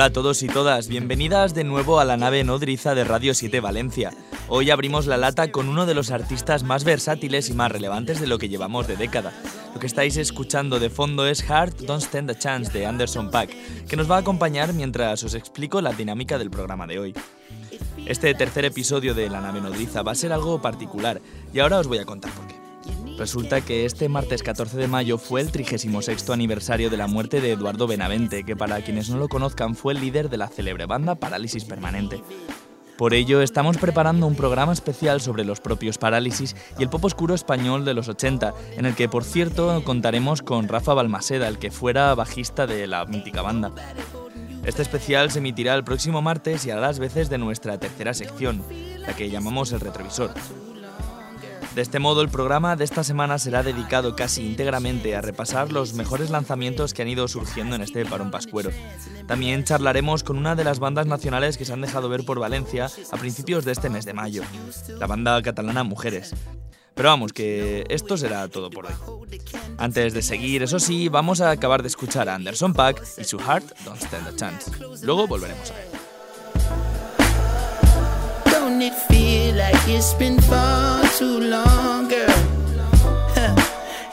Hola a todos y todas, bienvenidas de nuevo a la nave nodriza de Radio 7 Valencia. Hoy abrimos la lata con uno de los artistas más versátiles y más relevantes de lo que llevamos de década. Lo que estáis escuchando de fondo es Heart Don't Stand a Chance de Anderson Pack, que nos va a acompañar mientras os explico la dinámica del programa de hoy. Este tercer episodio de La nave nodriza va a ser algo particular y ahora os voy a contar por qué. Resulta que este martes 14 de mayo fue el 36 aniversario de la muerte de Eduardo Benavente, que para quienes no lo conozcan fue el líder de la célebre banda Parálisis Permanente. Por ello, estamos preparando un programa especial sobre los propios Parálisis y el pop oscuro español de los 80, en el que, por cierto, contaremos con Rafa Balmaseda, el que fuera bajista de la mítica banda. Este especial se emitirá el próximo martes y hará las veces de nuestra tercera sección, la que llamamos el retrovisor. De este modo, el programa de esta semana será dedicado casi íntegramente a repasar los mejores lanzamientos que han ido surgiendo en este parón pascuero. También charlaremos con una de las bandas nacionales que se han dejado ver por Valencia a principios de este mes de mayo, la banda catalana Mujeres. Pero vamos, que esto será todo por hoy. Antes de seguir, eso sí, vamos a acabar de escuchar a Anderson Pack y su Heart Don't Stand a Chance. Luego volveremos a ver. It feel like it's been far too long, girl? Huh.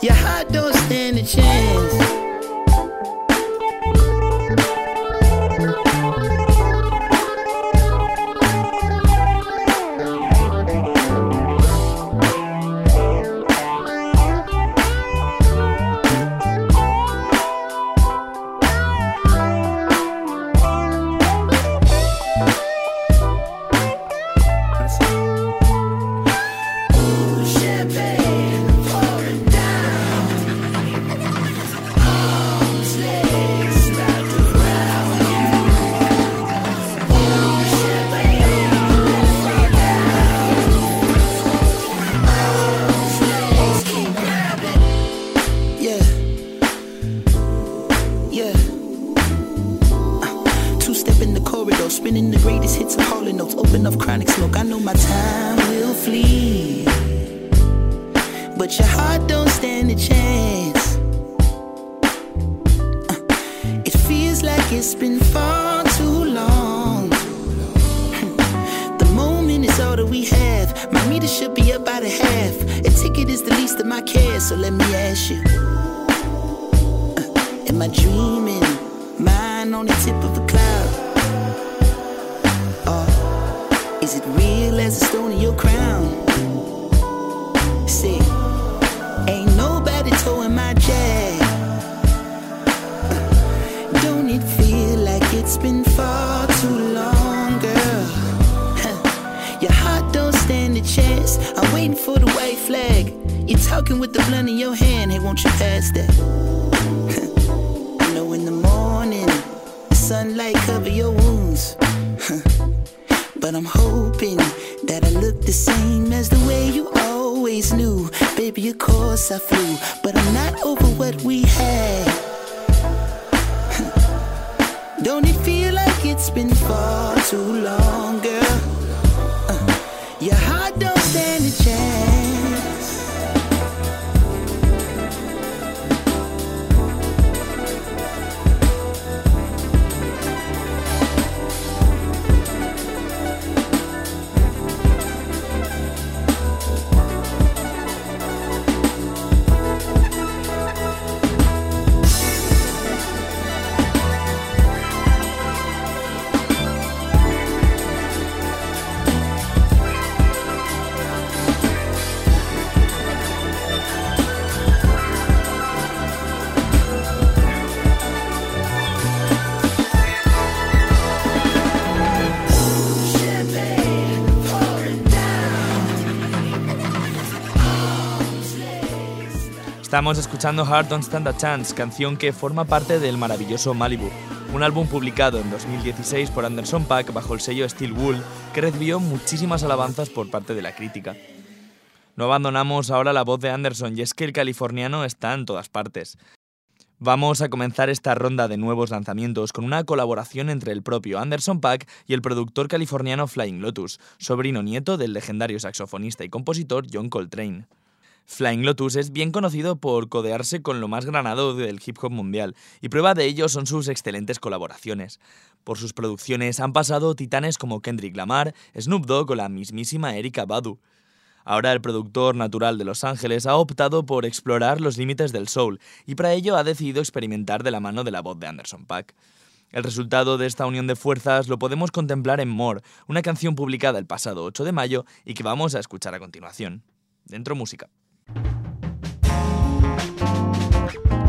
Your heart don't stand a chance. Don't it feel like it's been far too long, girl? Uh, your heart don't stand a chance. Estamos escuchando Heart Don't Stand a Chance, canción que forma parte del maravilloso Malibu, un álbum publicado en 2016 por Anderson Paak bajo el sello Steel Wool, que recibió muchísimas alabanzas por parte de la crítica. No abandonamos ahora la voz de Anderson y es que el californiano está en todas partes. Vamos a comenzar esta ronda de nuevos lanzamientos con una colaboración entre el propio Anderson Paak y el productor californiano Flying Lotus, sobrino nieto del legendario saxofonista y compositor John Coltrane. Flying Lotus es bien conocido por codearse con lo más granado del hip hop mundial, y prueba de ello son sus excelentes colaboraciones. Por sus producciones han pasado titanes como Kendrick Lamar, Snoop Dogg o la mismísima Erika Badu. Ahora el productor natural de Los Ángeles ha optado por explorar los límites del soul, y para ello ha decidido experimentar de la mano de la voz de Anderson Paak. El resultado de esta unión de fuerzas lo podemos contemplar en More, una canción publicada el pasado 8 de mayo y que vamos a escuchar a continuación. Dentro música. Thank you.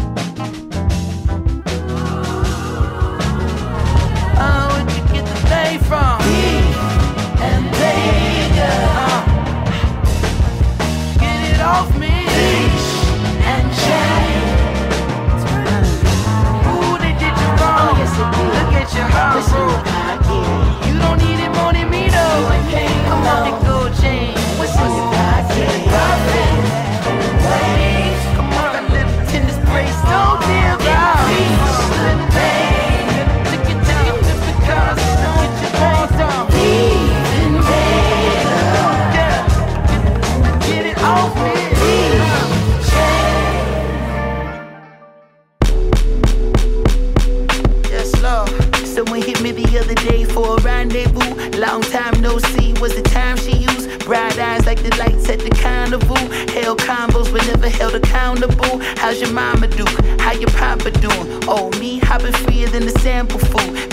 The lights at the carnival. Held combos but never held accountable. How's your mama do? How your papa doing? Oh, me hopping freer than the sample food.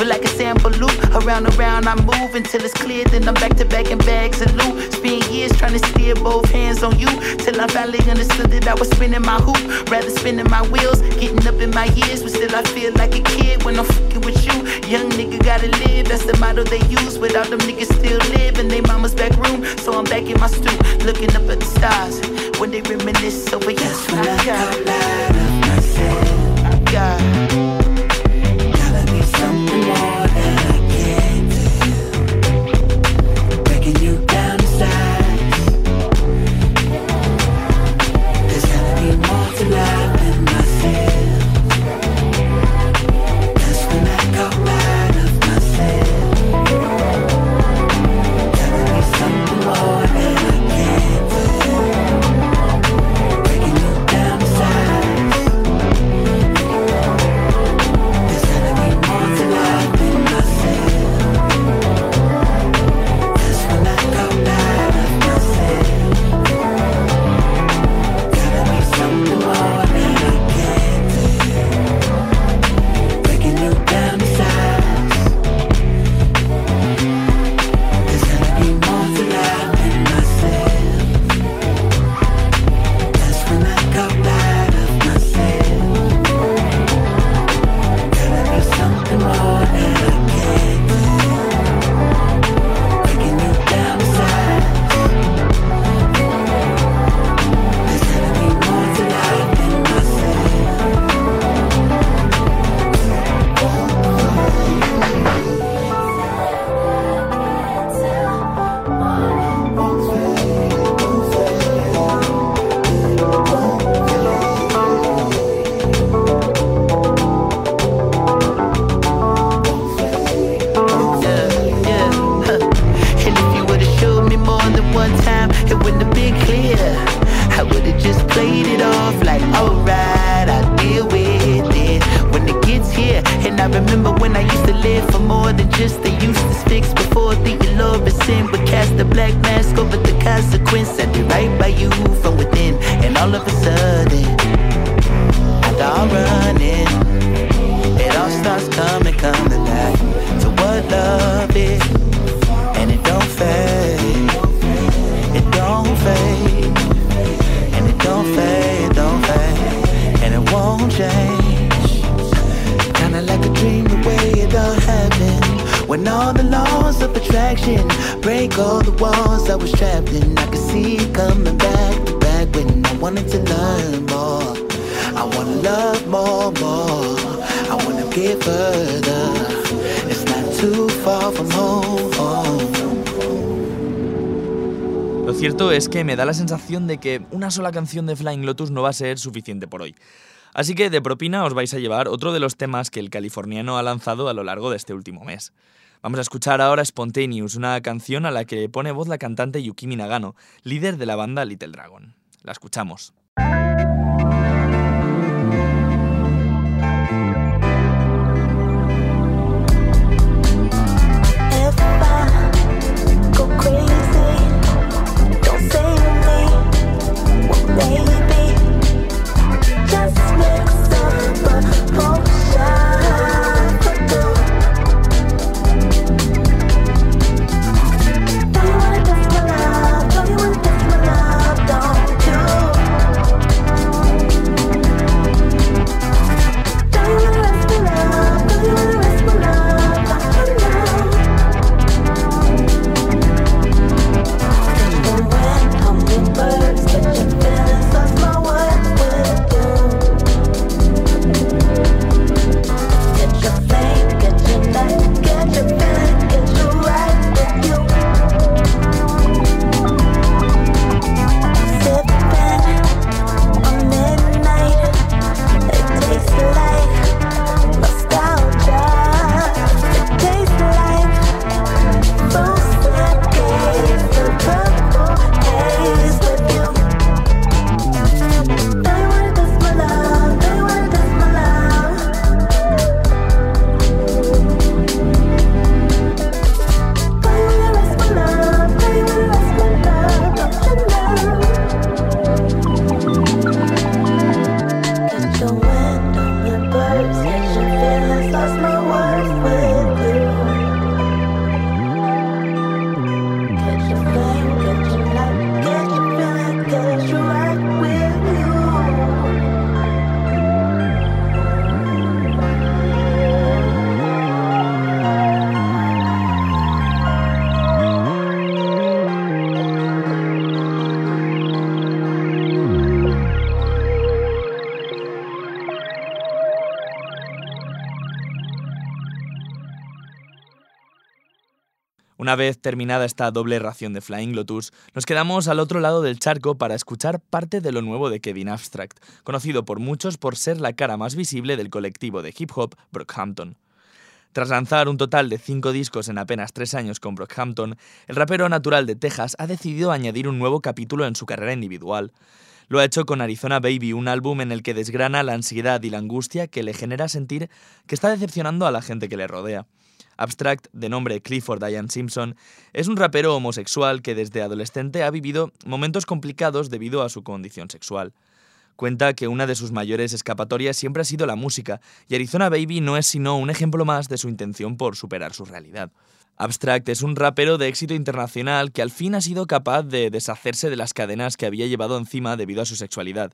Around and around I move until it's clear. Then I'm back to back in bags and loot. Spend years trying to steer both hands on you. Till I finally understood that I was spinning my hoop. Rather spinning my wheels, getting up in my years. But still I feel like a kid when I'm fucking with you. Young nigga gotta live, that's the motto they use. Without them niggas still live in they mama's back room. So I'm back in my stoop, looking up at the stars. When they reminisce over yes, when I got Lo cierto es que me da la sensación de que una sola canción de Flying Lotus no va a ser suficiente por hoy. Así que de propina os vais a llevar otro de los temas que el californiano ha lanzado a lo largo de este último mes. Vamos a escuchar ahora Spontaneous, una canción a la que pone voz la cantante Yukimi Nagano, líder de la banda Little Dragon. La escuchamos. Una vez terminada esta doble ración de Flying Lotus, nos quedamos al otro lado del charco para escuchar parte de lo nuevo de Kevin Abstract, conocido por muchos por ser la cara más visible del colectivo de hip hop Brockhampton. Tras lanzar un total de cinco discos en apenas tres años con Brockhampton, el rapero natural de Texas ha decidido añadir un nuevo capítulo en su carrera individual. Lo ha hecho con Arizona Baby, un álbum en el que desgrana la ansiedad y la angustia que le genera sentir que está decepcionando a la gente que le rodea. Abstract, de nombre Clifford Diane Simpson, es un rapero homosexual que desde adolescente ha vivido momentos complicados debido a su condición sexual. Cuenta que una de sus mayores escapatorias siempre ha sido la música, y Arizona Baby no es sino un ejemplo más de su intención por superar su realidad. Abstract es un rapero de éxito internacional que al fin ha sido capaz de deshacerse de las cadenas que había llevado encima debido a su sexualidad.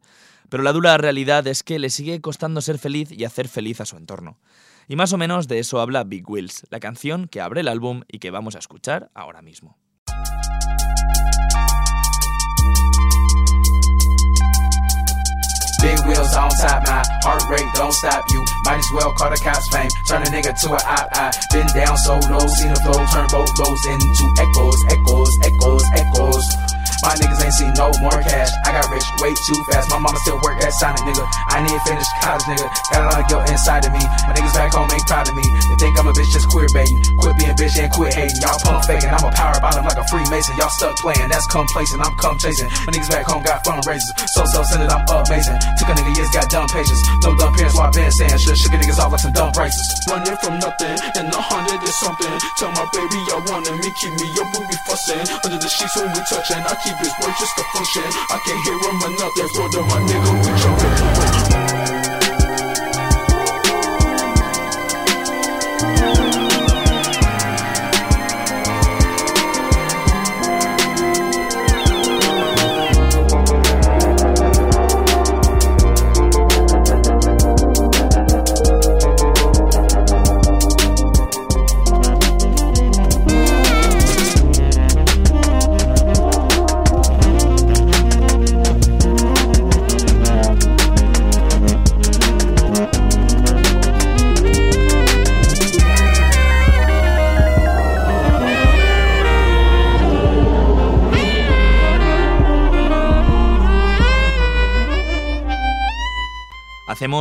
Pero la dura realidad es que le sigue costando ser feliz y hacer feliz a su entorno. Y más o menos de eso habla Big Wheels, la canción que abre el álbum y que vamos a escuchar ahora mismo. Big wheels on top, my heart rate don't stop you. Might as well call the cops fame, turn a nigga to an op. I been down so low, seen the flow turn both lows into echoes, echoes, echoes, echoes. My niggas ain't seen no more cash. I got rich way too fast. My mama still work at Sonic, nigga. I need even finished college, nigga. Got a lot of guilt inside of me. My niggas back home ain't proud of me. They think I'm a bitch just queer baiting. Quit being bitch and quit hating. Y'all pump faking. I'm a power bottom like a Freemason. Y'all stuck playing. That's complacent. I'm come chasing. My niggas back home got fundraisers. So self-centered, I'm amazing. Took a nigga years, got dumb patience. No dumb parents, why I been saying shit. Shook niggas off like some dumb braces. Running from nothing and a hundred is something. Tell my baby I wanted me, keep me your booby fussing. Under the sheets when we touching, I keep his word just a function. I can't hear him enough, therefore, my nigga, we jumping.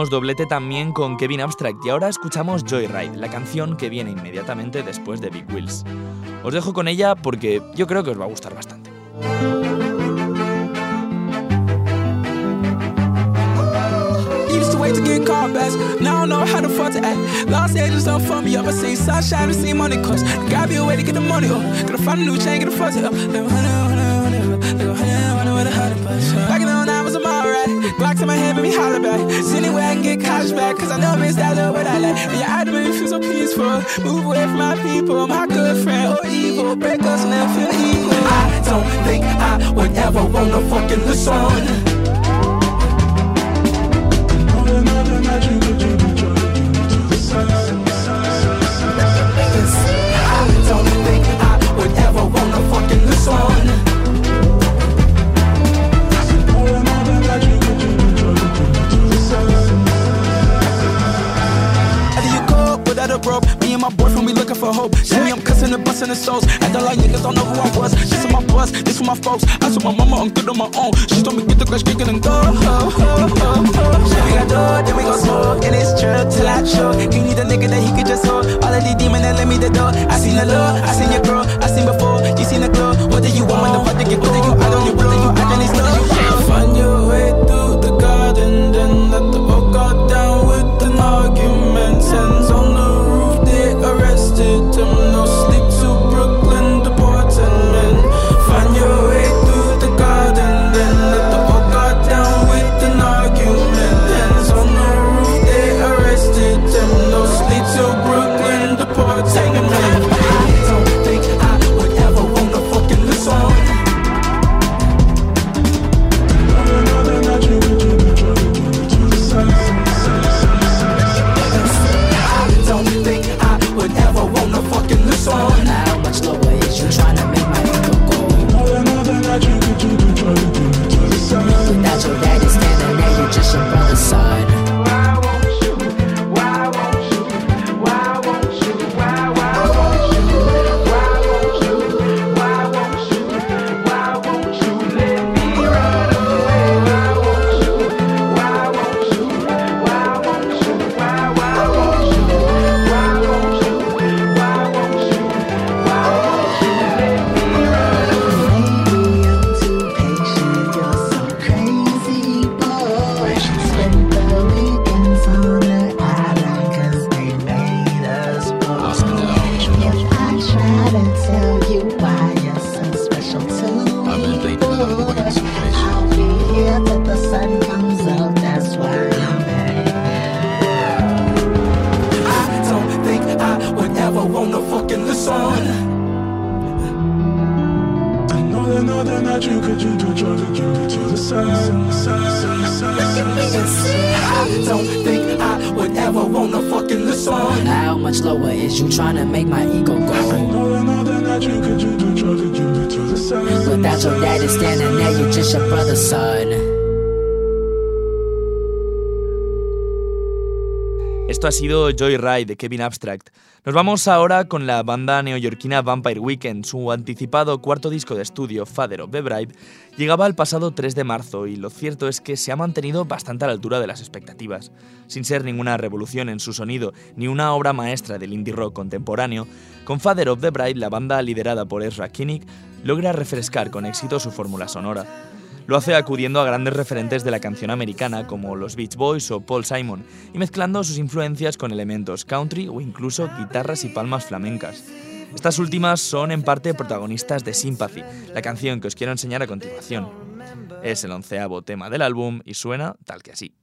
Doblete también con Kevin Abstract y ahora escuchamos Joyride, la canción que viene inmediatamente después de Big Wheels. Os dejo con ella porque yo creo que os va a gustar bastante. to get a Glocks in my hand, baby, holler back. See anywhere I can get college back. Cause I know I miss that love, but I like. And your eyes make me feel so peaceful. Move away from my people. My good friend or evil. Break us and feel equal. I don't think I would ever wanna fucking listen. Rope, me and my boyfriend, we looking for hope. See me, I'm cussing and busting the souls. Acting like niggas don't know who I was. This is my bus, this for my folks. I saw my mama, I'm good on my own. She told me get the crash kicking and go. Oh, oh, oh, ho, ho, ho. Shit, we got door, then we gon' smoke. And it's true till I choke. He need a nigga that he could just hold. All of these demons that let me the door. I seen the love, I seen your girl, I seen before. You seen the glow. What do you want when the fuck to get What do you out on your blow? You out on these sido Joyride de Kevin Abstract. Nos vamos ahora con la banda neoyorquina Vampire Weekend. Su anticipado cuarto disco de estudio, Father of the Bride, llegaba el pasado 3 de marzo y lo cierto es que se ha mantenido bastante a la altura de las expectativas. Sin ser ninguna revolución en su sonido ni una obra maestra del indie rock contemporáneo, con Father of the Bride la banda liderada por Ezra Kinnick logra refrescar con éxito su fórmula sonora. Lo hace acudiendo a grandes referentes de la canción americana como los Beach Boys o Paul Simon y mezclando sus influencias con elementos country o incluso guitarras y palmas flamencas. Estas últimas son en parte protagonistas de Sympathy, la canción que os quiero enseñar a continuación. Es el onceavo tema del álbum y suena tal que así.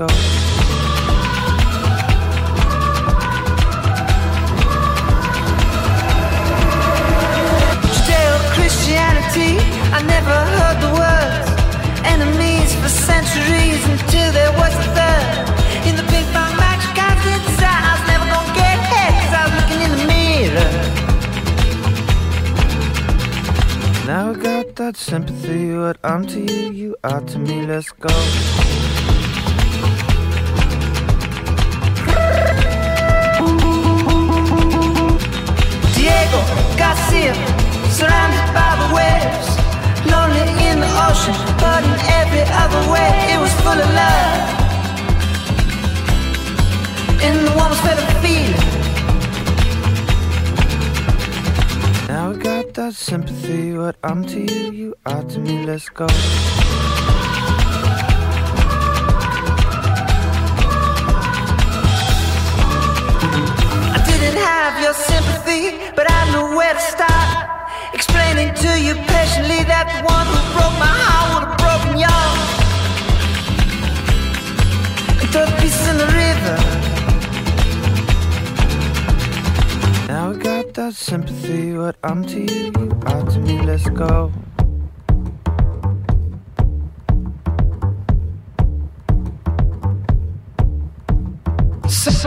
Go. Tailed I never heard the words. Enemies for centuries until there was a third. In the ping pong match, guys inside. I was never gonna get hit 'cause I was looking in the mirror. Now I got that sympathy. What I'm to you, you are to me. Let's go. That sympathy. What I'm to you, you are to me. Let's go. I didn't have your sympathy, but I knew where to start. Explaining to you patiently that the one who broke my heart would have broken yours. And throw the pieces in the river. Now I got that sympathy. What I'm to you, you are to me. Let's go. Let's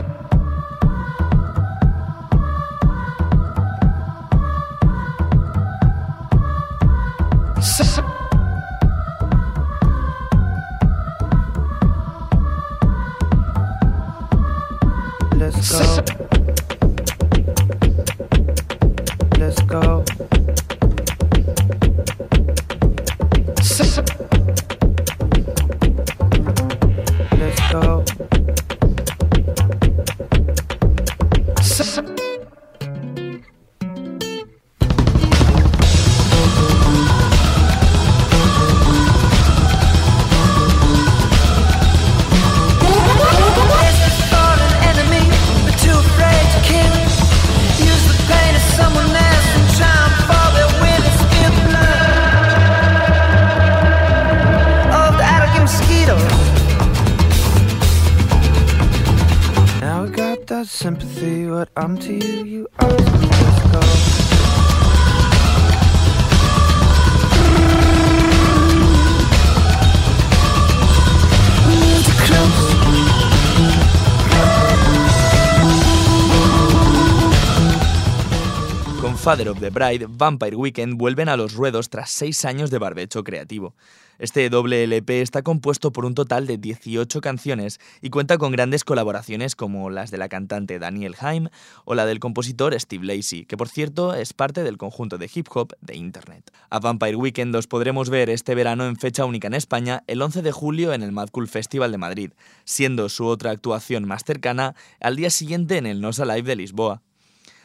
Father of the Bride, Vampire Weekend vuelven a los ruedos tras seis años de barbecho creativo. Este doble LP está compuesto por un total de 18 canciones y cuenta con grandes colaboraciones como las de la cantante Daniel Haim o la del compositor Steve Lacey, que por cierto es parte del conjunto de hip hop de Internet. A Vampire Weekend los podremos ver este verano en fecha única en España el 11 de julio en el Mad Cool Festival de Madrid, siendo su otra actuación más cercana al día siguiente en el Nosa Live de Lisboa.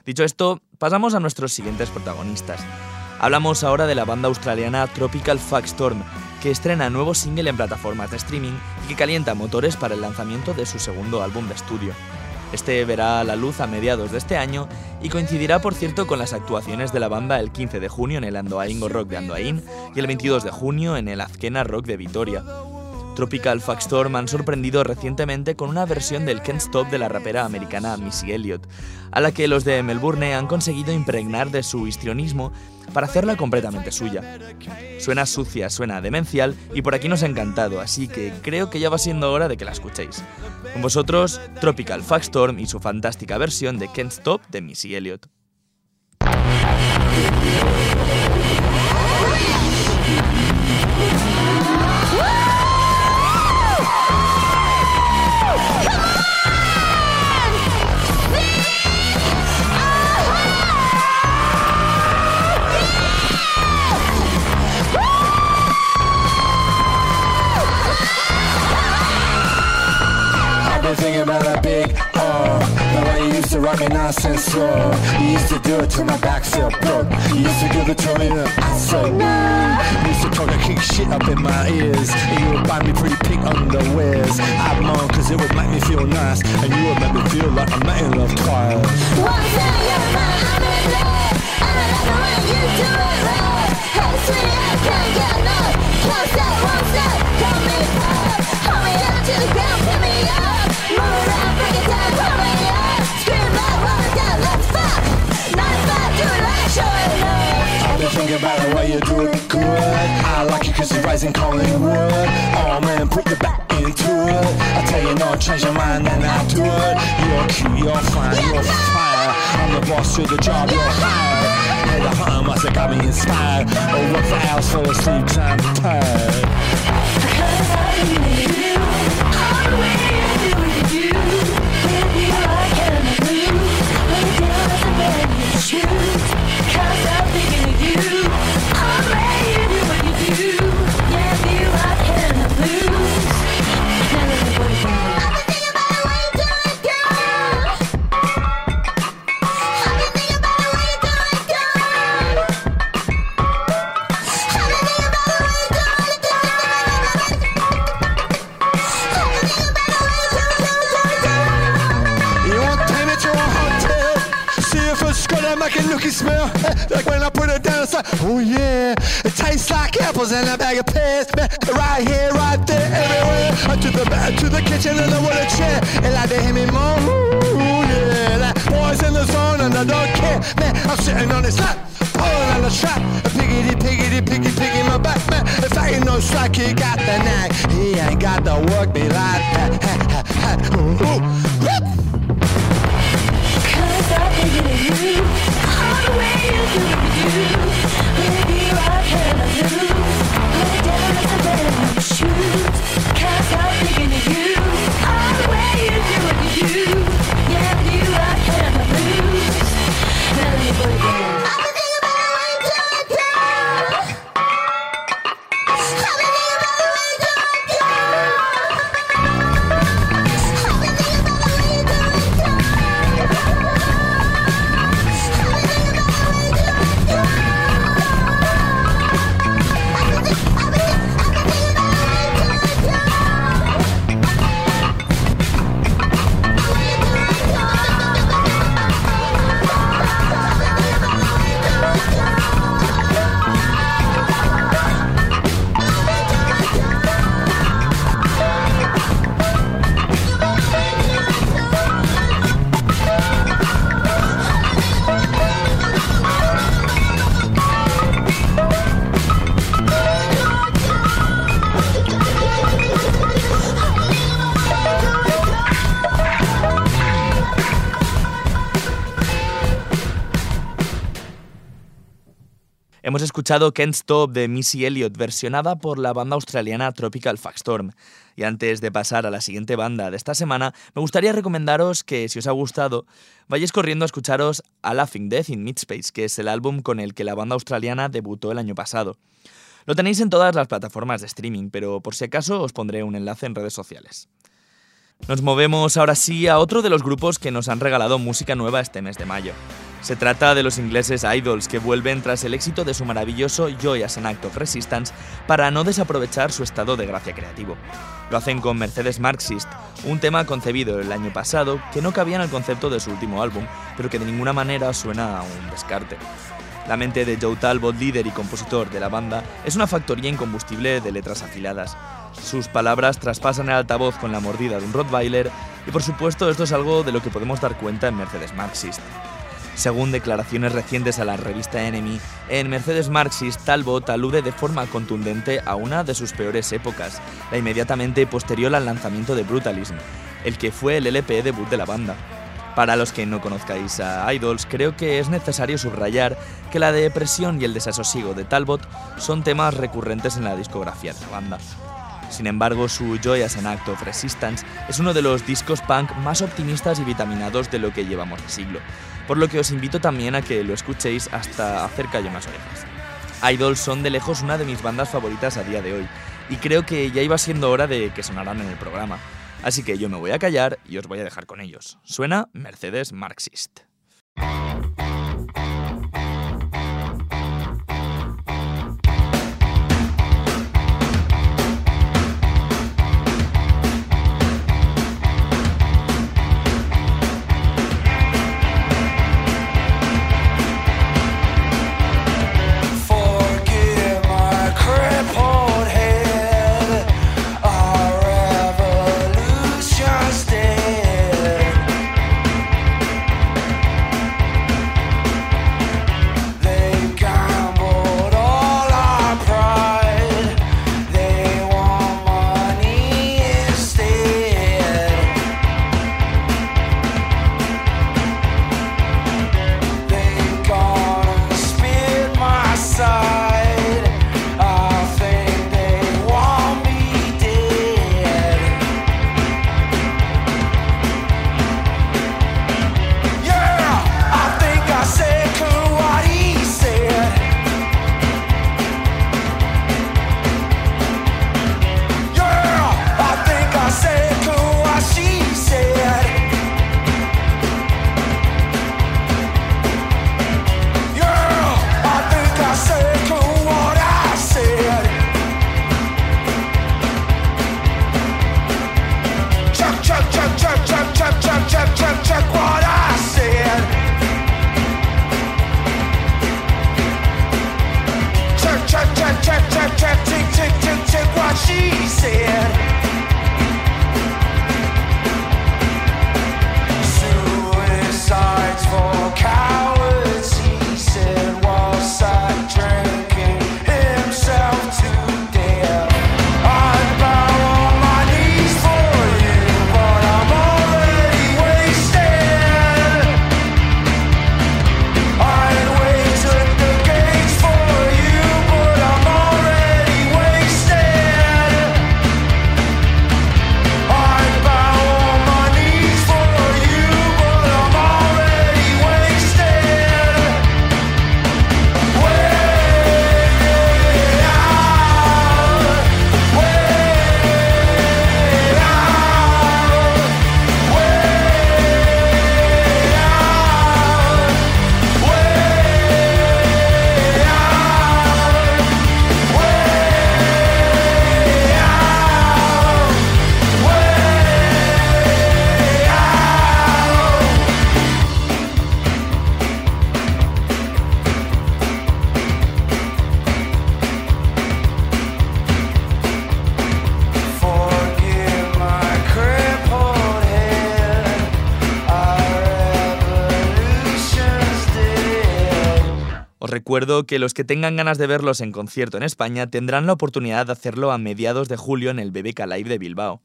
Dicho esto, pasamos a nuestros siguientes protagonistas. Hablamos ahora de la banda australiana Tropical Fuck Storm, que estrena nuevo single en plataformas de streaming y que calienta motores para el lanzamiento de su segundo álbum de estudio. Este verá la luz a mediados de este año y coincidirá, por cierto, con las actuaciones de la banda el 15 de junio en el Andoaingo Rock de Andoain y el 22 de junio en el Azkena Rock de Vitoria. Tropical Fuck Storm han sorprendido recientemente con una versión del Can't Stop de la rapera americana Missy Elliott, a la que los de Melbourne han conseguido impregnar de su histrionismo para hacerla completamente suya. Suena sucia, suena demencial y por aquí nos ha encantado, así que creo que ya va siendo hora de que la escuchéis. Con vosotros, Tropical Fuck Storm y su fantástica versión de Can't Stop de Missy Elliott. Been thinking about that big oh The way you used to rock me nonsense slow You used to do it till my back felt broke. You used to give it to me and I said no You used to talk and kick shit up in my ears. And you would buy me pretty pink underwears. I'd moan cause it would make me feel nice. And you would make me feel like I'm not in love twice. I've been thinking about the way you do it good. I like you cause you're rising calling wood. Oh man, put your back into it. I tell you no, change your mind and I do it. You're cute, you're fine, you're fire. I'm the boss to the job, you're hired. Hey, the hunter must got me inspired. Oh, what for hours for the sleep time tired. You oh yeah. It tastes like apples in a bag of pears. Right here, right there, everywhere. Uh, To the back, to the kitchen, and I the wooden chair. And like to hear me moan. Ooh, yeah. Like boys in the zone, and I don't care. Man, I'm sitting on this lap. Pulling on the strap, piggity, piggity, piggy, piggy, my back, man. If I ain't no slack, he got the knack. He ain't got the work me like that. Ha, ha, ha. Ooh, ooh. Whoop. Hemos escuchado Can't Stop de Missy Elliott versionada por la banda australiana Tropical Storm. Y antes de pasar a la siguiente banda de esta semana, me gustaría recomendaros que, si os ha gustado, vayáis corriendo a escucharos a Laughing Death in Midspace, que es el álbum con el que la banda australiana debutó el año pasado. Lo tenéis en todas las plataformas de streaming, pero por si acaso os pondré un enlace en redes sociales. Nos movemos ahora sí a otro de los grupos que nos han regalado música nueva este mes de mayo. Se trata de los ingleses Idols que vuelven tras el éxito de su maravilloso Joy as an Act of Resistance para no desaprovechar su estado de gracia creativo. Lo hacen con Mercedes Marxist, un tema concebido el año pasado que no cabía en el concepto de su último álbum, pero que de ninguna manera suena a un descarte. La mente de Joe Talbot, líder y compositor de la banda, es una factoría incombustible de letras afiladas. Sus palabras traspasan el altavoz con la mordida de un Rottweiler y por supuesto esto es algo de lo que podemos dar cuenta en Mercedes Marxist. Según declaraciones recientes a la revista Enemy, en Mercedes Marxist Talbot alude de forma contundente a una de sus peores épocas, la inmediatamente posterior al lanzamiento de Brutalism, el que fue el LP debut de la banda. Para los que no conozcáis a Idols, creo que es necesario subrayar que la depresión y el desasosiego de Talbot son temas recurrentes en la discografía de la banda. Sin embargo, su Joy as an Act of Resistance es uno de los discos punk más optimistas y vitaminados de lo que llevamos de siglo, por lo que os invito también a que lo escuchéis hasta hacer callo más orejas. Idols son de lejos una de mis bandas favoritas a día de hoy, y creo que ya iba siendo hora de que sonaran en el programa. Así que yo me voy a callar y os voy a dejar con ellos. Suena Mercedes Marxist. Recuerdo que los que tengan ganas de verlos en concierto en España tendrán la oportunidad de hacerlo a mediados de julio en el BBK Live de Bilbao.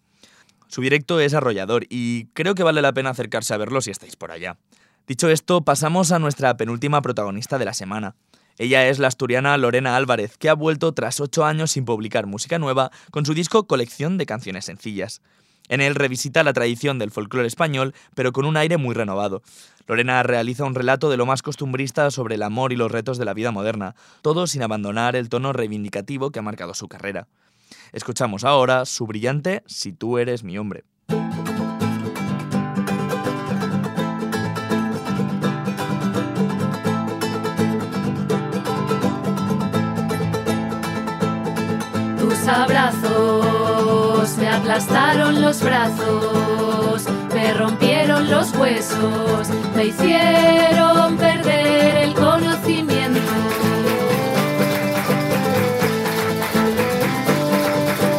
Su directo es arrollador y creo que vale la pena acercarse a verlo si estáis por allá. Dicho esto, pasamos a nuestra penúltima protagonista de la semana. Ella es la asturiana Lorena Álvarez, que ha vuelto tras ocho años sin publicar música nueva con su disco Colección de Canciones Sencillas. En él revisita la tradición del folclore español, pero con un aire muy renovado. Lorena realiza un relato de lo más costumbrista sobre el amor y los retos de la vida moderna, todo sin abandonar el tono reivindicativo que ha marcado su carrera. Escuchamos ahora su brillante Si tú eres mi hombre. Tus abrazos me aplastaron los brazos, me rompieron los huesos, me hicieron perder el conocimiento.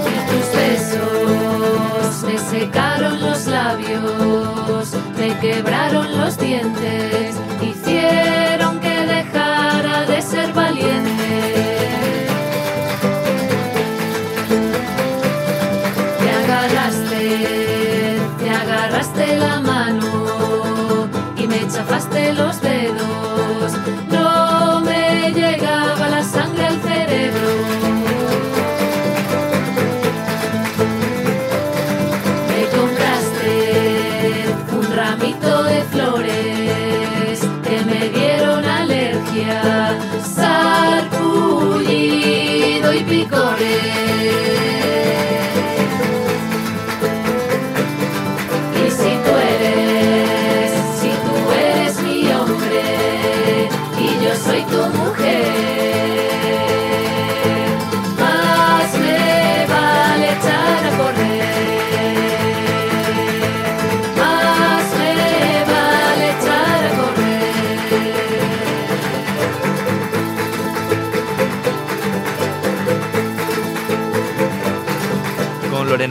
Y tus besos me secaron los labios, me quebraron los dientes, hicieron ramito de flores que me dieron alergia, sarpullido y picores.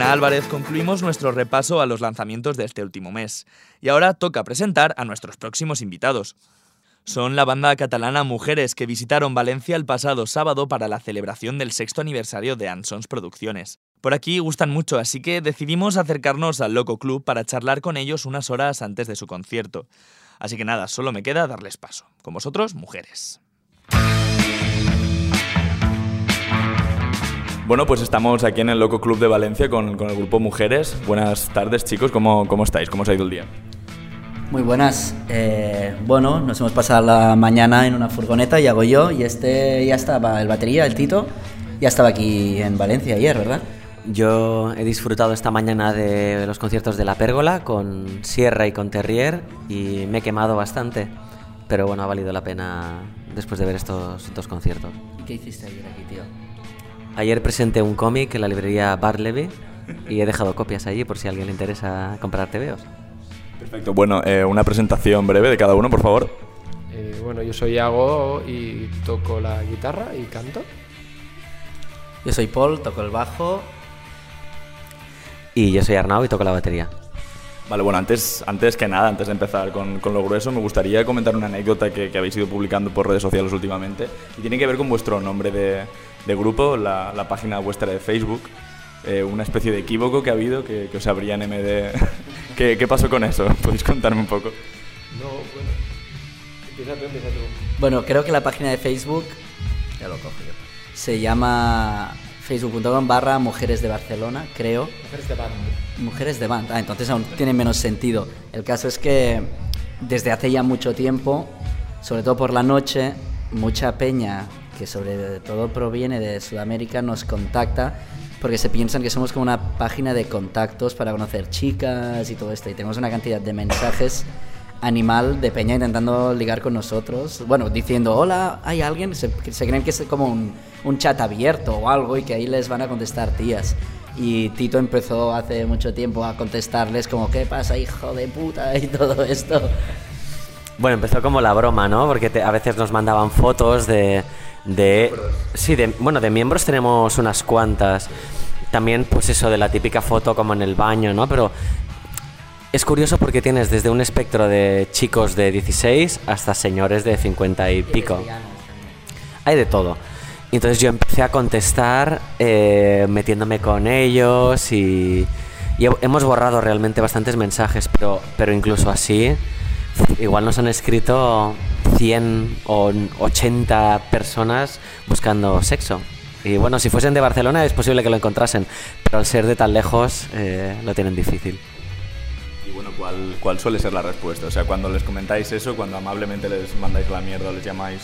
Lorena Álvarez concluimos nuestro repaso a los lanzamientos de este último mes. Y ahora toca presentar a nuestros próximos invitados. Son la banda catalana Mujeres que visitaron Valencia el pasado sábado para la celebración del sexto aniversario de Ansons Producciones. Por aquí gustan mucho, así que decidimos acercarnos al Loco Club para charlar con ellos unas horas antes de su concierto. Así que nada, solo me queda darles paso. Con vosotros, Mujeres. Bueno, pues estamos aquí en el Loco Club de Valencia con, con el grupo Mujeres. Buenas tardes, chicos. ¿Cómo, ¿Cómo estáis? ¿Cómo os ha ido el día? Muy buenas. Eh, bueno, nos hemos pasado la mañana en una furgoneta y hago yo y este ya estaba, el batería, el Tito, ya estaba aquí en Valencia ayer, ¿verdad? Yo he disfrutado esta mañana de los conciertos de La Pérgola con Sierra y con Terrier y me he quemado bastante, pero bueno, ha valido la pena después de ver estos dos conciertos. ¿Y qué hiciste ayer aquí, tío? Ayer presenté un cómic en la librería Barleby y he dejado copias allí por si a alguien le interesa comprar TVOs. Perfecto. Bueno, eh, una presentación breve de cada uno, por favor. Eh, bueno, yo soy Iago y toco la guitarra y canto. Yo soy Paul, toco el bajo. Y yo soy Arnau y toco la batería. Vale, bueno, antes, antes que nada, antes de empezar con, con lo grueso, me gustaría comentar una anécdota que, que habéis ido publicando por redes sociales últimamente y tiene que ver con vuestro nombre de, de grupo, la, la página vuestra de Facebook. Eh, una especie de equívoco que ha habido que, que os abrían MD. ¿Qué, ¿Qué pasó con eso? ¿Podéis contarme un poco? No, bueno. Empieza tú, empieza tú. Bueno, creo que la página de Facebook, ya lo cojo yo, se llama facebook.com barra Mujeres de Barcelona, creo. Mujeres de band. Mujeres de band. Ah, entonces aún tiene menos sentido. El caso es que desde hace ya mucho tiempo, sobre todo por la noche, mucha peña que sobre todo proviene de Sudamérica nos contacta porque se piensan que somos como una página de contactos para conocer chicas y todo esto. Y tenemos una cantidad de mensajes animal de peña intentando ligar con nosotros. Bueno, diciendo, hola, hay alguien. Se, se creen que es como un, un chat abierto o algo y que ahí les van a contestar tías. Y Tito empezó hace mucho tiempo a contestarles como, ¿qué pasa, hijo de puta? Y todo esto. Bueno, empezó como la broma, ¿no? Porque te- a veces nos mandaban fotos de, de... Sí, de, bueno, de miembros tenemos unas cuantas. También, pues eso, de la típica foto como en el baño, ¿no? Pero es curioso porque tienes desde un espectro de chicos de 16 hasta señores de 50 y pico. hay de todo. Entonces yo empecé a contestar eh, metiéndome con ellos y, y he- hemos borrado realmente bastantes mensajes, pero, pero incluso así, igual nos han escrito 100 o 80 personas buscando sexo. Y bueno, si fuesen de Barcelona es posible que lo encontrasen, pero al ser de tan lejos eh, lo tienen difícil. ¿Cuál, ¿cuál suele ser la respuesta? O sea, cuando les comentáis eso, cuando amablemente les mandáis la mierda les llamáis,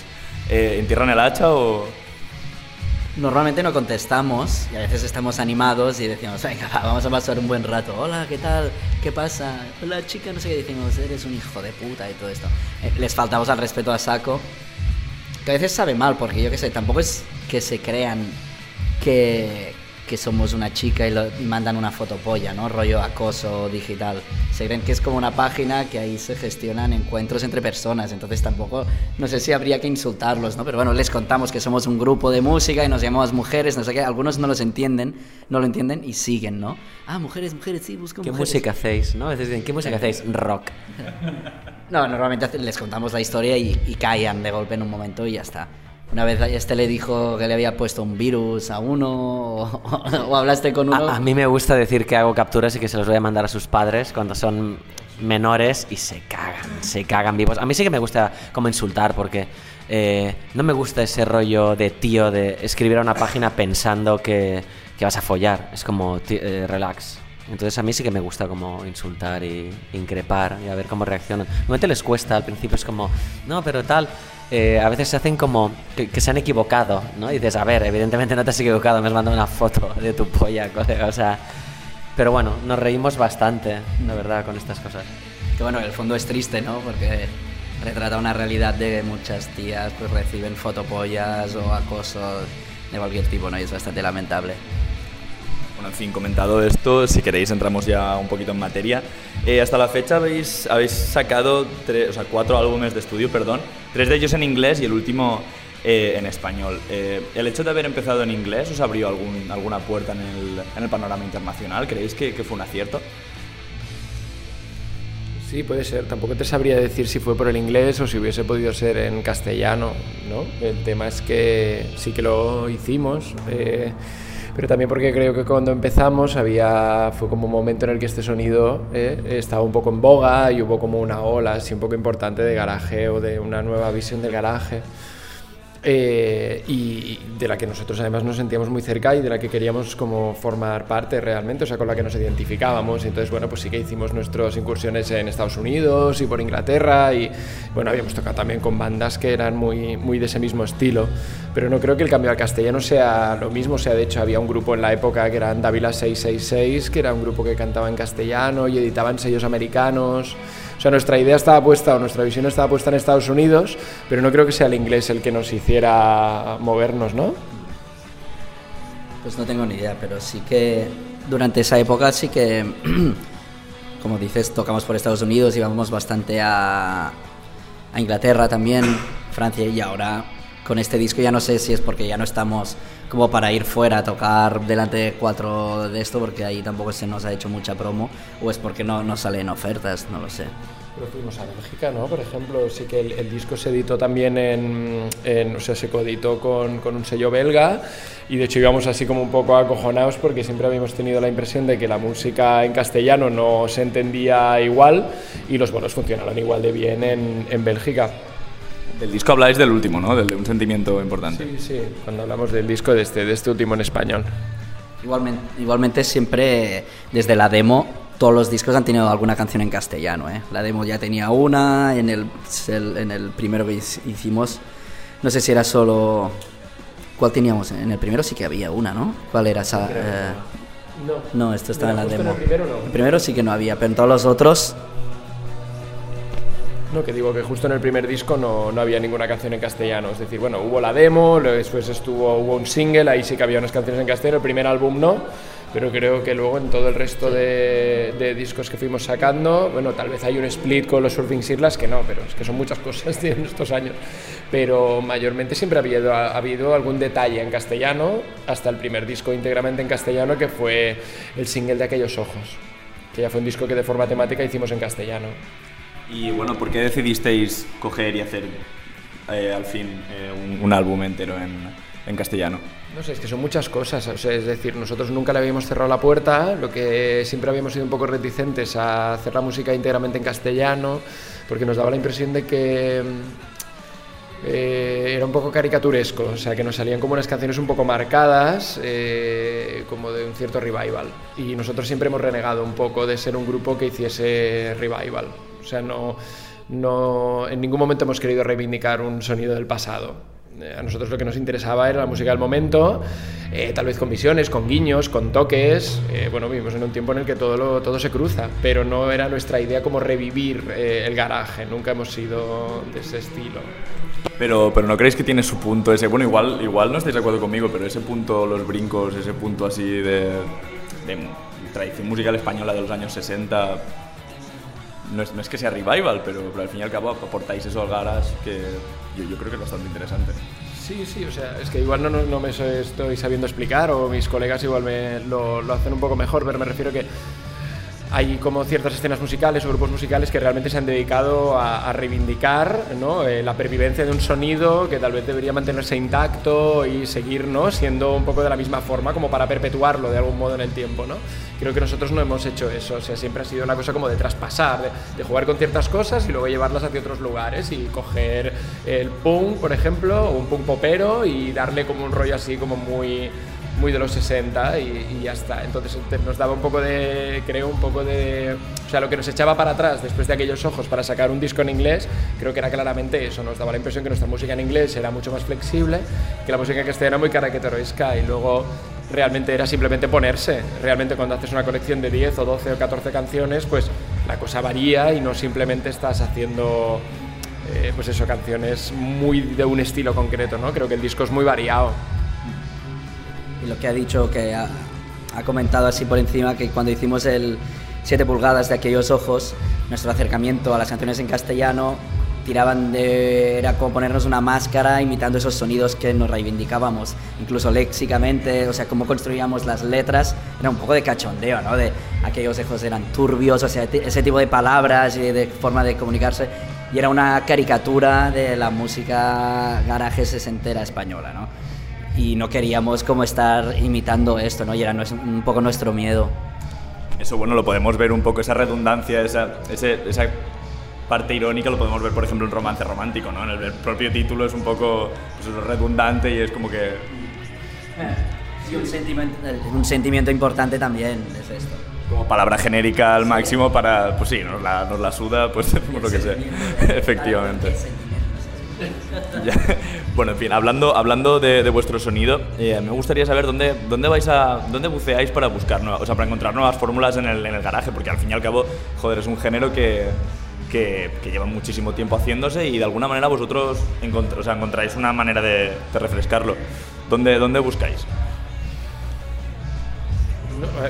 eh, ¿entierran el hacha o...? Normalmente no contestamos y a veces estamos animados y decimos, venga, va, vamos a pasar un buen rato. Hola, ¿qué tal? ¿Qué pasa? Hola, chica, no sé qué. Decimos, eres un hijo de puta y todo esto. Eh, les faltamos al respeto a saco. Que a veces sabe mal, porque yo qué sé, tampoco es que se crean que, que somos una chica y, lo- y mandan una fotopolla, ¿no? Rollo acoso digital. Se creen que es como una página que ahí se gestionan encuentros entre personas, entonces tampoco, no sé si habría que insultarlos, ¿no? Pero bueno, les contamos que somos un grupo de música y nos llamamos mujeres, no sé qué. Algunos no los entienden, no lo entienden y siguen, ¿no? Ah, mujeres, mujeres, sí, busco ¿Qué mujeres. música hacéis? ¿no? A veces dicen, ¿qué música hacéis? Rock. No, normalmente les contamos la historia y, y callan de golpe en un momento y ya está. Una vez este le dijo que le había puesto un virus a uno o, o hablaste con uno. A, a mí me gusta decir que hago capturas y que se los voy a mandar a sus padres cuando son menores y se cagan, se cagan vivos. A mí sí que me gusta como insultar porque eh, no me gusta ese rollo de tío de escribir a una página pensando que, que vas a follar. Es como, ti- eh, relax. Entonces a mí sí que me gusta como insultar y increpar y a ver cómo reaccionan. Normalmente les cuesta, al principio es como, no, pero tal. Eh, a veces se hacen como que, que se han equivocado, ¿no? Y dices, a ver, evidentemente no te has equivocado, me has mandado una foto de tu polla, colega, o sea... Pero bueno, nos reímos bastante, la verdad, con estas cosas. Que bueno, en el fondo es triste, ¿no? Porque retrata una realidad de muchas tías pues reciben fotopollas o acoso de cualquier tipo, ¿no? Y es bastante lamentable. Bueno, en fin, comentado esto, si queréis entramos ya un poquito en materia. Eh, hasta la fecha habéis, sacado tres, o sea, cuatro álbumes de estudio, perdón, tres de ellos en inglés y el último eh, en español. Eh, ¿El hecho de haber empezado en inglés os abrió algún, alguna puerta en el, panorama internacional? ¿Creéis que, que fue un acierto? Sí, puede ser. Tampoco te sabría decir si fue por el inglés o si hubiese podido ser en castellano, ¿no? El tema es que sí que lo hicimos, eh, pero también porque creo que cuando empezamos había fue como un momento en el que este sonido eh, estaba un poco en boga y hubo como una ola así un poco importante de garaje o de una nueva visión del garaje. Eh, y de la que nosotros además nos sentíamos muy cerca y de la que queríamos como formar parte realmente, o sea, con la que nos identificábamos. Y entonces, bueno, pues sí que hicimos nuestras incursiones en Estados Unidos y por Inglaterra y, bueno, habíamos tocado también con bandas que eran muy, muy de ese mismo estilo. Pero no creo que el cambio al castellano sea lo mismo, o sea, de hecho había un grupo en la época que eran Dávila 666, que era un grupo que cantaba en castellano y editaban sellos americanos. O sea, nuestra idea estaba puesta, o nuestra visión estaba puesta en Estados Unidos, pero no creo que sea el inglés el que nos hiciera movernos, ¿no? Pues no tengo ni idea, pero sí que durante esa época sí que, como dices, tocamos por Estados Unidos, íbamos bastante a, a Inglaterra también, Francia, y ahora con este disco ya no sé si es porque ya no estamos como para ir fuera a tocar delante de cuatro de esto, porque ahí tampoco se nos ha hecho mucha promo, o es porque no nos salen ofertas, no lo sé. Pero fuimos a Bélgica, ¿no? Por ejemplo, sí que el, el disco se editó también en, en- o sea, se coeditó con, con un sello belga y de hecho íbamos así como un poco acojonados porque siempre habíamos tenido la impresión de que la música en castellano no se entendía igual y los bolos funcionaron igual de bien en, en Bélgica. Del disco habláis del último, ¿no? Del de un sentimiento importante. Sí, sí, cuando hablamos del disco de este, de este último en español. Igualmente, igualmente siempre desde la demo todos los discos han tenido alguna canción en castellano. ¿eh? La demo ya tenía una, en el, en el primero que hic- hicimos, no sé si era solo... ¿Cuál teníamos? En el primero sí que había una, ¿no? ¿Cuál era esa? Eh, No. No, esto estaba en la en demo. el primero no. El primero sí que no había, pero en todos los otros No, que digo que justo en el primer disco no, no había ninguna canción en castellano. Es decir, bueno, hubo la demo, después estuvo, hubo un single, ahí sí que había unas canciones en castellano, el primer álbum no, pero creo que luego en todo el resto de, de discos que fuimos sacando, bueno, tal vez hay un split con los Surfing Sirlas, que no, pero es que son muchas cosas en estos años. Pero mayormente siempre ha habido, ha habido algún detalle en castellano, hasta el primer disco íntegramente en castellano, que fue el single de Aquellos Ojos, que ya fue un disco que de forma temática hicimos en castellano. Y bueno, ¿por qué decidisteis coger y hacer eh, al fin eh, un, álbum entero en, castellano? No sé, es que son muchas cosas. O sea, es decir, nosotros nunca le habíamos cerrado la puerta, lo que siempre habíamos sido un poco reticentes a hacer la música íntegramente en castellano, porque nos daba la impresión de que mm, eh, era un poco caricaturesco, o sea, que nos salían como unas canciones un poco marcadas, como de un cierto revival. Y nosotros siempre hemos renegado un poco de ser un grupo que hiciese revival. O sea, no, no, en ningún momento hemos querido reivindicar un sonido del pasado. Eh, A nosotros lo que nos interesaba era la música del momento, eh, tal vez con visiones, con guiños, con toques. Eh, bueno, vivimos en un tiempo en el que todo, lo- todo se cruza, pero no era nuestra idea como revivir eh, el garaje. Nunca hemos sido de ese estilo. Pero, pero no creéis que tiene su punto ese. Bueno, igual, igual no estáis de acuerdo conmigo, pero ese punto, los brincos, ese punto así de, de tradición musical española de los años 60. No es, no es que sea revival, pero, al fin y al cabo aportáis eso al garage que yo, creo que es bastante interesante. Sí, sí, o sea, es que igual no, no, me estoy sabiendo explicar o mis colegas igual me lo, lo hacen un poco mejor, pero me refiero que hay como ciertas escenas musicales o grupos musicales que realmente se han dedicado a, reivindicar ¿no? Eh, la pervivencia de un sonido que tal vez debería mantenerse intacto y seguir ¿no? siendo un poco de la misma forma como para perpetuarlo de algún modo en el tiempo. ¿no? Creo que nosotros no hemos hecho eso, o sea, siempre ha sido una cosa como de traspasar, de, de jugar con ciertas cosas y luego llevarlas hacia otros lugares y coger el punk, por ejemplo, o un punk popero y darle como un rollo así como muy muy de los 60 y, y ya está. Entonces nos daba un poco de, creo, un poco de... O sea, lo que nos echaba para atrás después de aquellos ojos para sacar un disco en inglés, creo que era claramente eso. Nos daba la impresión que nuestra música en inglés era mucho más flexible, que la música en castellano muy característica y luego realmente era simplemente ponerse. Realmente cuando haces una colección de 10 o 12 o 14 canciones, pues la cosa varía y no simplemente estás haciendo... eh, pues eso, canciones muy de un estilo concreto, ¿no? Creo que el disco es muy variado. Y lo que ha dicho, que ha, ha comentado así por encima, que cuando hicimos el 7 pulgadas de aquellos ojos, nuestro acercamiento a las canciones en castellano tiraban de... era como ponernos una máscara imitando esos sonidos que nos reivindicábamos, incluso léxicamente, o sea, cómo construíamos las letras, era un poco de cachondeo, ¿no? De aquellos ojos eran turbios, o sea, ese tipo de palabras y de forma de comunicarse, y era una caricatura de la música garaje sesentera española, ¿no? Y no queríamos como estar imitando esto, ¿no? Y era un poco nuestro miedo. Eso, bueno, lo podemos ver un poco, esa redundancia, esa, ese- esa parte irónica, lo podemos ver, por ejemplo, en Romance Romántico, ¿no? En el, el propio título es un poco pues redundante y es como que... Sí, un, sentimiento, un sentimiento importante también es esto. como palabra genérica al máximo para, pues sí, nos la, nos la suda, pues hacemos lo que sea. Efectivamente. Bueno, en fin, hablando, hablando de, vuestro sonido, eh, me gustaría saber dónde, dónde vais a, dónde buceáis para buscar nuevas, o sea, para encontrar nuevas fórmulas en el, en el garaje, porque al fin y al cabo, joder, es un género que, que, que lleva muchísimo tiempo haciéndose y de alguna manera vosotros encontr- o sea, encontráis una manera de, de refrescarlo. ¿Dónde, ¿Dónde buscáis?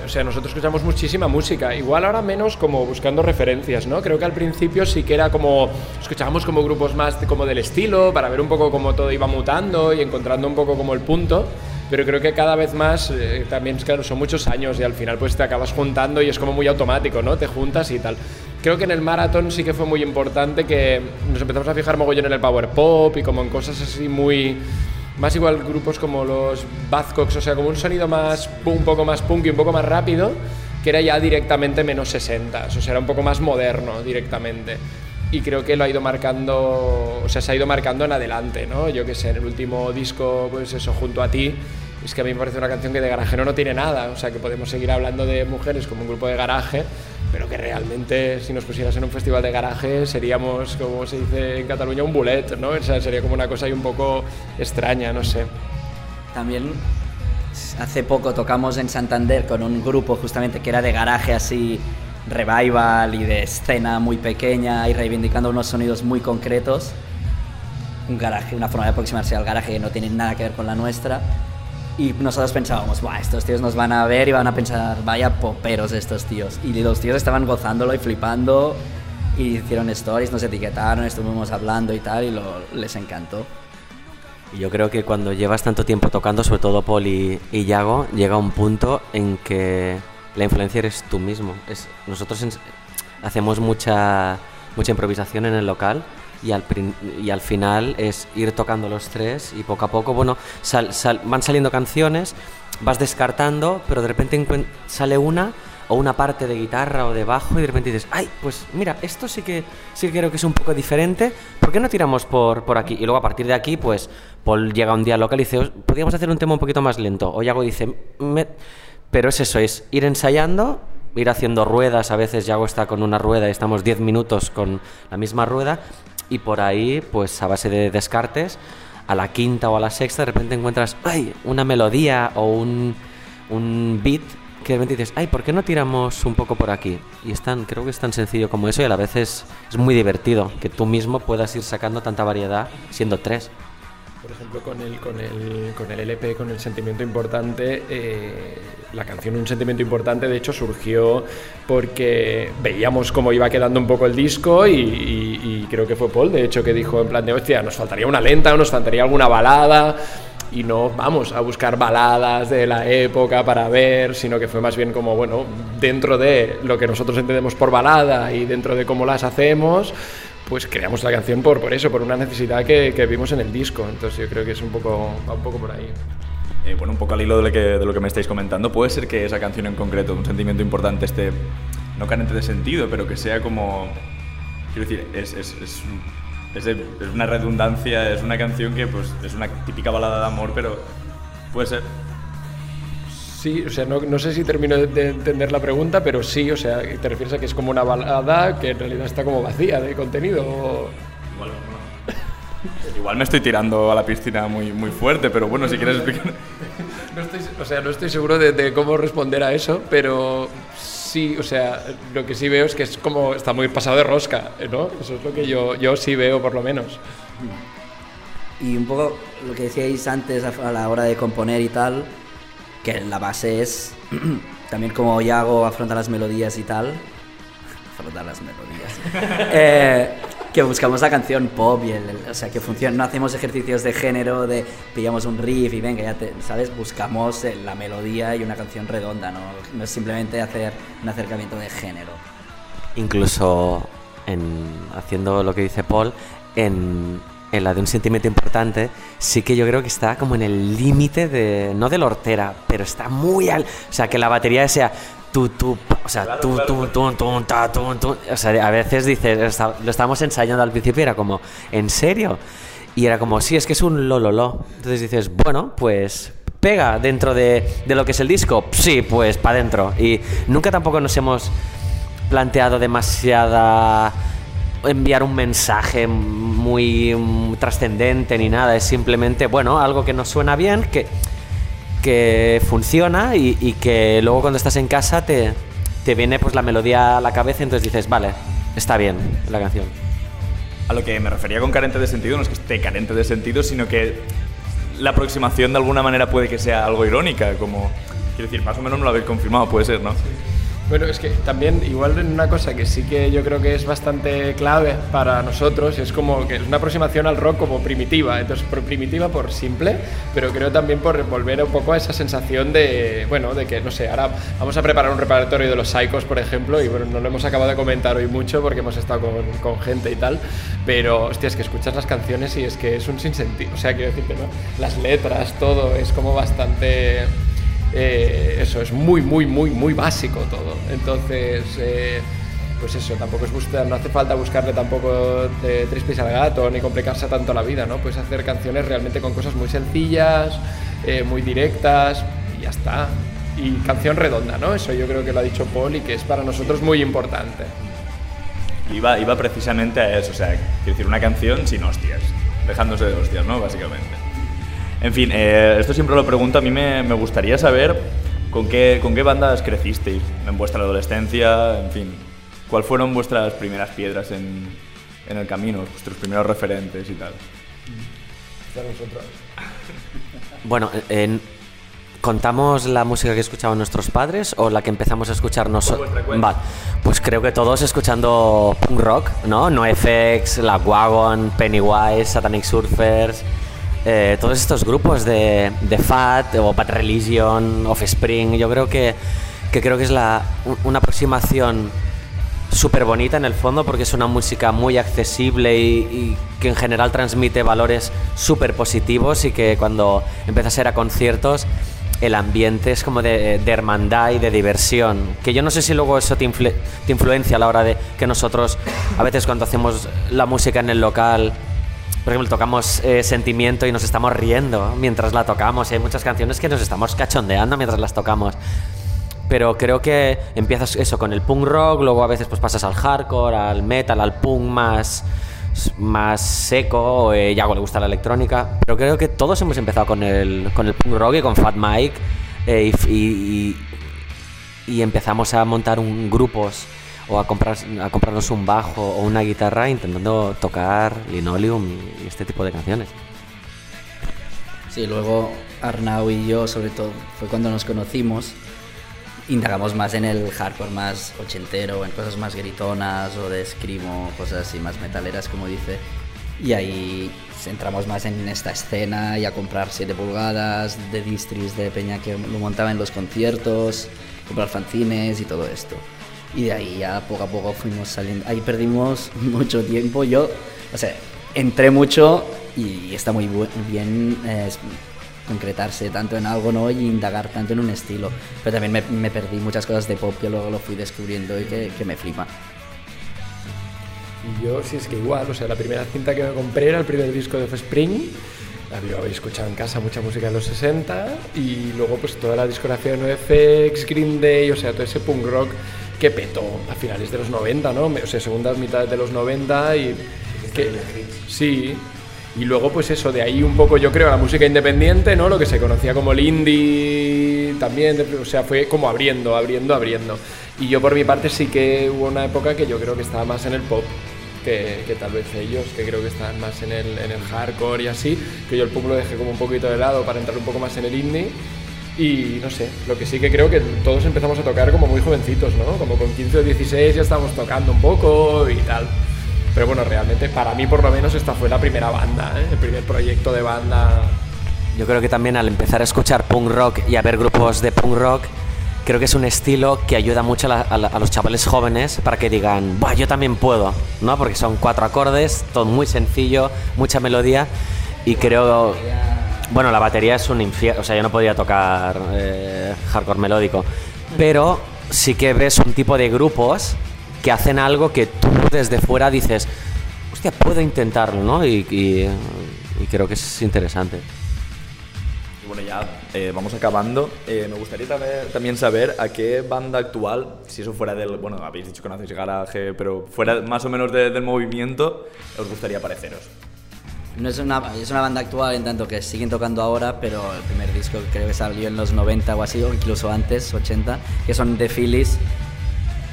O sea, nosotros escuchamos muchísima música, igual ahora menos como buscando referencias, ¿no? Creo que al principio sí que era como, escuchábamos como grupos más como del estilo, para ver un poco cómo todo iba mutando y encontrando un poco como el punto, pero creo que cada vez más, eh, también, claro, son muchos años y al final pues te acabas juntando y es como muy automático, ¿no? Te juntas y tal. Creo que en el maratón sí que fue muy importante que nos empezamos a fijar mogollón en el power pop y como en cosas así muy más igual grupos como los Buzzcocks, o sea, como un sonido más un poco más punk y un poco más rápido, que era ya directamente menos 60, o sea, era un poco más moderno directamente. Y creo que lo ha ido marcando, o sea, se ha ido marcando en adelante, ¿no? Yo que sé, en el último disco, pues eso, junto a ti, es que a mí me parece una canción que de garajero no tiene nada, o sea, que podemos seguir hablando de mujeres como un grupo de garaje, pero que realmente si nos pusieras en un festival de garaje seríamos, como se dice en Cataluña, un bullet, ¿no? O sea, sería como una cosa ahí un poco extraña, no sé. También hace poco tocamos en Santander con un grupo justamente que era de garaje así, revival y de escena muy pequeña y reivindicando unos sonidos muy concretos. Un garaje, una forma de aproximarse al garaje que no tiene nada que ver con la nuestra. Y nosotros pensábamos, Buah, estos tíos nos van a ver y van a pensar, vaya poperos estos tíos. Y los tíos estaban gozándolo y flipando. Y hicieron stories, nos etiquetaron, estuvimos hablando y tal, y lo- les encantó. Y yo creo que cuando llevas tanto tiempo tocando, sobre todo Paul y, y Yago, llega un punto en que la influencia eres tú mismo. Es, nosotros ens- hacemos mucha, mucha improvisación en el local y al, y al final es ir tocando los tres y poco a poco, bueno, sal- sal- van saliendo canciones, vas descartando, pero de repente sale una o una parte de guitarra o de bajo y de repente dices, ay, pues mira, esto sí que, sí que creo que es un poco diferente, ¿por qué no tiramos por, por aquí? Y luego a partir de aquí, pues Paul llega un día al local y dice, "Os- podríamos hacer un tema un poquito más lento. O Yago dice, pero es eso, es ir ensayando, ir haciendo ruedas, a veces Yago está con una rueda y estamos 10 minutos con la misma rueda y por ahí, pues a base de descartes, a la quinta o a la sexta de repente encuentras, ay, una melodía o un, un beat que de repente dices, ay, ¿por qué no tiramos un poco por aquí? Y es tan, creo que es tan sencillo como eso y a la vez es, es muy divertido que tú mismo puedas ir sacando tanta variedad siendo tres. Por ejemplo, con el, con el, con el LP, con el sentimiento importante, eh, la canción Un sentimiento importante, de hecho, surgió porque veíamos cómo iba quedando un poco el disco y, creo que fue Paul, de hecho, que dijo en plan de, hostia, nos faltaría una lenta nos faltaría alguna balada y no vamos a buscar baladas de la época para ver, sino que fue más bien como, bueno, dentro de lo que nosotros entendemos por balada y dentro de cómo las hacemos, pues creamos la canción por, por eso, por una necesidad que, que vimos en el disco. Entonces yo creo que es un poco, va un poco por ahí. Eh, bueno, un poco al hilo de lo, que, de lo que me estáis comentando, puede ser que esa canción en concreto, un sentimiento importante, esté no carente de sentido, pero que sea como. Quiero decir, es, es, es, es una redundancia, es una canción que pues, es una típica balada de amor, pero puede ser. Sí, o sea, no, no sé si termino de, de entender la pregunta, pero sí, o sea, te refieres a que es como una balada que en realidad está como vacía de contenido. Igual, Igual me estoy tirando a la piscina muy, muy fuerte, pero bueno, si quieres explicar. No estoy, o sea, no estoy seguro de, de cómo responder a eso, pero sí, o sea, lo que sí veo es que es como está muy pasado de rosca, ¿no? Eso es lo que yo, yo sí veo, por lo menos. Y un poco lo que decíais antes a la hora de componer y tal, que la base es también como Yago afronta las melodías y tal. Afrontar las melodías. Eh, que buscamos la canción pop y el, el- o sea que funciona. No hacemos ejercicios de género, de pillamos un riff y venga, ya te, ¿sabes? Buscamos eh, la melodía y una canción redonda, ¿no? No es simplemente hacer un acercamiento de género. Incluso en, haciendo lo que dice Paul, en, en la de un sentimiento importante, sí que yo creo que está como en el límite de, no de la hortera, pero está muy al... O sea, que la batería sea tu, tu, o sea, tu, tu, tu, tu, ta, tu, tu. O sea, a veces dices, lo estábamos ensayando al principio y era como, ¿en serio? Y era como, sí, es que es un lo, lo, lo. Entonces dices, bueno, pues pega dentro de, de lo que es el disco. Sí, pues para adentro. Y nunca tampoco nos hemos planteado demasiada enviar un mensaje muy mm, trascendente ni nada, es simplemente, bueno, algo que nos suena bien, que, que funciona y, que luego cuando estás en casa te, te viene pues la melodía a la cabeza y entonces dices, vale, está bien la canción. A lo que me refería con carente de sentido no es que esté carente de sentido, sino que la aproximación de alguna manera puede que sea algo irónica, como. Quiero decir, más o menos no lo habéis confirmado, puede ser, ¿no? Bueno, es que también igual en una cosa que sí que yo creo que es bastante clave para nosotros es como que es una aproximación al rock como primitiva, entonces primitiva por simple, pero creo también por volver un poco a esa sensación de, bueno, de que no sé, ahora vamos a preparar un repertorio de los Psychos, por ejemplo, y bueno, no lo hemos acabado de comentar hoy mucho porque hemos estado con, con gente y tal, pero hostia, es que escuchas las canciones y es que es un sinsentido, o sea, quiero decirte, ¿no? Las letras, todo es como bastante eh, eso es muy, muy, muy, muy básico todo. Entonces, eh, pues eso, tampoco es buscar, no hace falta buscarle tampoco de tres pies al gato ni complicarse tanto la vida, ¿no? Puedes hacer canciones realmente con cosas muy sencillas, eh, muy directas y ya está. Y canción redonda, ¿no? Eso yo creo que lo ha dicho Paul y que es para nosotros muy importante. Iba, iba precisamente a eso, o sea, quiero decir, una canción sin hostias, dejándose de hostias, ¿no? Básicamente. En fin, eh, esto siempre lo pregunto, a mí me, me gustaría saber con qué, con qué bandas crecisteis en vuestra adolescencia, en fin, cuáles fueron vuestras primeras piedras en, en el camino, vuestros primeros referentes y tal. Bueno, en- ¿contamos la música que escuchaban nuestros padres o la que empezamos a escuchar nosotros? Vale, pues creo que todos escuchando punk rock, ¿no? NoFX, La Wagon, Pennywise, Satanic Surfers, eh, todos estos grupos de, de Fat o Bad Religion, Offspring, yo creo que, que creo que es la, un- una aproximación súper bonita en el fondo porque es una música muy accesible y, y que en general transmite valores súper positivos y que cuando empiezas a ir a conciertos el ambiente es como de, de hermandad y de diversión. Que yo no sé si luego eso te, influ- te influencia a la hora de que nosotros, a veces cuando hacemos la música en el local, por ejemplo, tocamos eh, Sentimiento y nos estamos riendo mientras la tocamos. Hay muchas canciones que nos estamos cachondeando mientras las tocamos. Pero creo que empiezas eso con el punk rock, luego a veces pues pasas al hardcore, al metal, al punk más, más seco, eh, Yago le gusta la electrónica. Pero creo que todos hemos empezado con el, con el punk rock y con Fat Mike eh, y, y- y- y empezamos a montar un grupos o a, comprar, a comprarnos un bajo o una guitarra intentando tocar Linoleum y este tipo de canciones. Sí, luego Arnau y yo, sobre todo, fue cuando nos conocimos. Indagamos más en el hardcore más ochentero, en cosas más gritonas o de screamo, cosas así más metaleras, como dice. Y ahí entramos más en esta escena y a comprar 7 pulgadas de distris de Peña que lo montaba en los conciertos, comprar fanzines y todo esto. Y de ahí ya poco a poco fuimos saliendo. Ahí perdimos mucho tiempo. Yo, o sea, entré mucho y está muy bien eh, concretarse tanto en algo ¿no? y indagar tanto en un estilo. Pero también me, me perdí muchas cosas de pop que luego lo fui descubriendo y que, que me flipa. Y yo, sí, es que igual, o sea, la primera cinta que me compré era el primer disco de Offspring. Yo había escuchado en casa mucha música de los 60 y luego pues toda la discografía de NoFX, Green Day, o sea, todo ese punk rock que petó a finales de los 90, ¿no? O sea, segundas mitades de los 90 y... Sí, y luego pues eso, de ahí un poco yo creo la música independiente, ¿no? Lo que se conocía como el indie también, o sea, fue como abriendo, abriendo, abriendo. Y yo por mi parte sí que hubo una época que yo creo que estaba más en el pop que, que tal vez ellos, que creo que estaban más en el, en el hardcore y así, que yo el punk lo dejé como un poquito de lado para entrar un poco más en el indie. Y no sé, lo que sí que creo que todos empezamos a tocar como muy jovencitos, ¿no? Como con 15 o 16 ya estábamos tocando un poco y tal. Pero bueno, realmente para mí por lo menos esta fue la primera banda, ¿eh? el primer proyecto de banda. Yo creo que también al empezar a escuchar punk rock y a ver grupos de punk rock, creo que es un estilo que ayuda mucho a, la- a la- a los chavales jóvenes para que digan, Buah, yo también puedo, ¿no? Porque son cuatro acordes, todo muy sencillo, mucha melodía y creo... Bueno, la batería es un infierno, o sea, yo no podía tocar eh, hardcore melódico, pero sí que ves un tipo de grupos que hacen algo que tú desde fuera dices, hostia, puedo intentarlo, ¿no? Y, creo que es interesante. Y bueno, ya eh, vamos acabando. Eh, me gustaría también saber a qué banda actual, si eso fuera del. Bueno, habéis dicho que no hacéis garaje, pero fuera más o menos de- del movimiento, os gustaría pareceros. No es una, es una banda actual en tanto que siguen tocando ahora, pero el primer disco creo que salió en los 90 o así, o incluso antes, 80, que son The Phillies.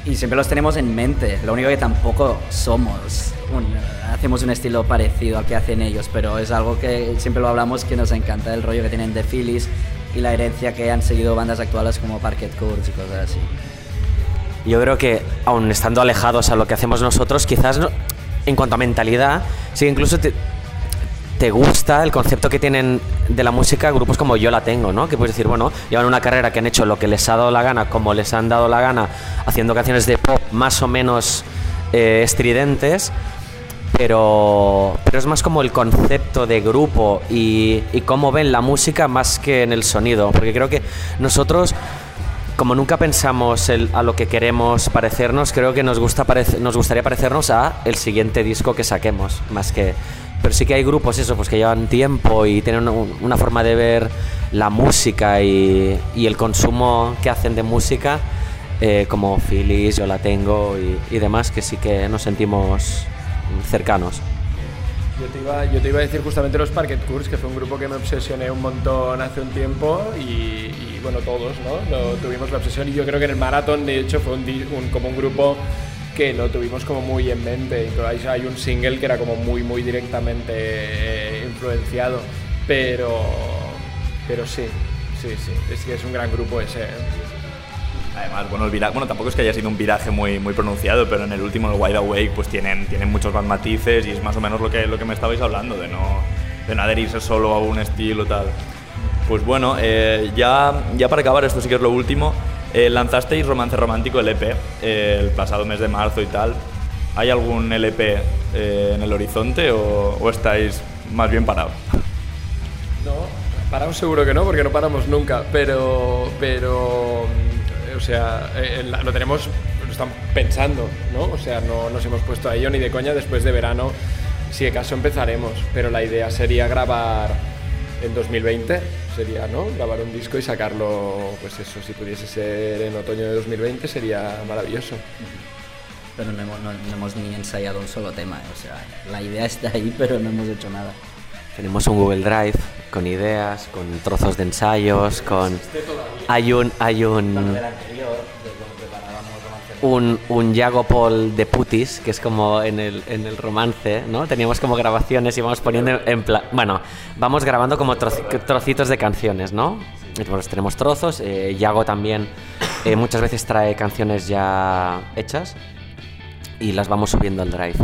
Y siempre los tenemos en mente. Lo único que tampoco somos. un- hacemos un estilo parecido al que hacen ellos, pero es algo que siempre lo hablamos que nos encanta el rollo que tienen The Phillies y la herencia que han seguido bandas actuales como Parquet Courts y cosas así. Yo creo que, aun estando alejados a lo que hacemos nosotros, quizás no- en cuanto a mentalidad, sí incluso te, te gusta el concepto que tienen de la música grupos como Yo la tengo, ¿no? Que puedes decir, bueno, llevan una carrera que han hecho lo que les ha dado la gana, como les han dado la gana, haciendo canciones de pop más o menos eh, estridentes, pero, pero es más como el concepto de grupo y, y cómo ven la música más que en el sonido, porque creo que nosotros como nunca pensamos el- a lo que queremos parecernos, creo que nos, gusta parec- nos gustaría parecernos a el siguiente disco que saquemos, más que... Pero sí que hay grupos eso, pues que llevan tiempo y tienen un- una forma de ver la música y, y el consumo que hacen de música, eh, como Phyllis, Yo la tengo y, y demás, que sí que nos sentimos cercanos. Yo te, iba, yo te iba a decir justamente los Parquet Courts, que fue un grupo que me obsesioné un montón hace un tiempo y, y, bueno, todos, ¿no? Lo, tuvimos la obsesión y yo creo que en el maratón, de hecho, fue un, un- como un grupo que lo tuvimos como muy en mente. Incluso hay, un single que era como muy, muy directamente eh, influenciado, pero, pero sí, sí, sí, es que es un gran grupo ese. ¿eh? Además, bueno, el viraje, bueno, tampoco es que haya sido un viraje muy, muy pronunciado, pero en el último, el Wide Awake, pues tienen, tienen muchos más matices y es más o menos lo que, lo que me estabais hablando, de no, de no adherirse solo a un estilo tal. Pues bueno, eh, ya, ya para acabar, esto sí que es lo último, Eh, lanzasteis Romance Romántico LP eh, el pasado mes de marzo y tal. ¿Hay algún LP eh, en el horizonte o, estáis más bien parados? No, paramos seguro que no, porque no paramos nunca, pero, pero, mm, o sea, lo tenemos, lo estamos pensando, ¿no? O sea, no nos hemos puesto a ello ni de coña, después de verano, si de caso empezaremos, pero la idea sería grabar en 2020, sería, ¿no? Grabar un disco y sacarlo, pues eso, si pudiese ser en otoño de 2020 sería maravilloso. Pero no hemos, no- no hemos ni ensayado un solo tema, o sea, la idea está ahí, pero no hemos hecho nada. Tenemos un Google Drive con ideas, con trozos de ensayos, con... Hay un... Hay un... Un, un Yago Paul de putis, que es como en el, en el romance, ¿no? Teníamos como grabaciones y vamos poniendo en plan... Bueno, vamos grabando como troci- trocitos de canciones, ¿no? Y, pues, tenemos trozos, eh, Yago también eh, muchas veces trae canciones ya hechas y las vamos subiendo al drive.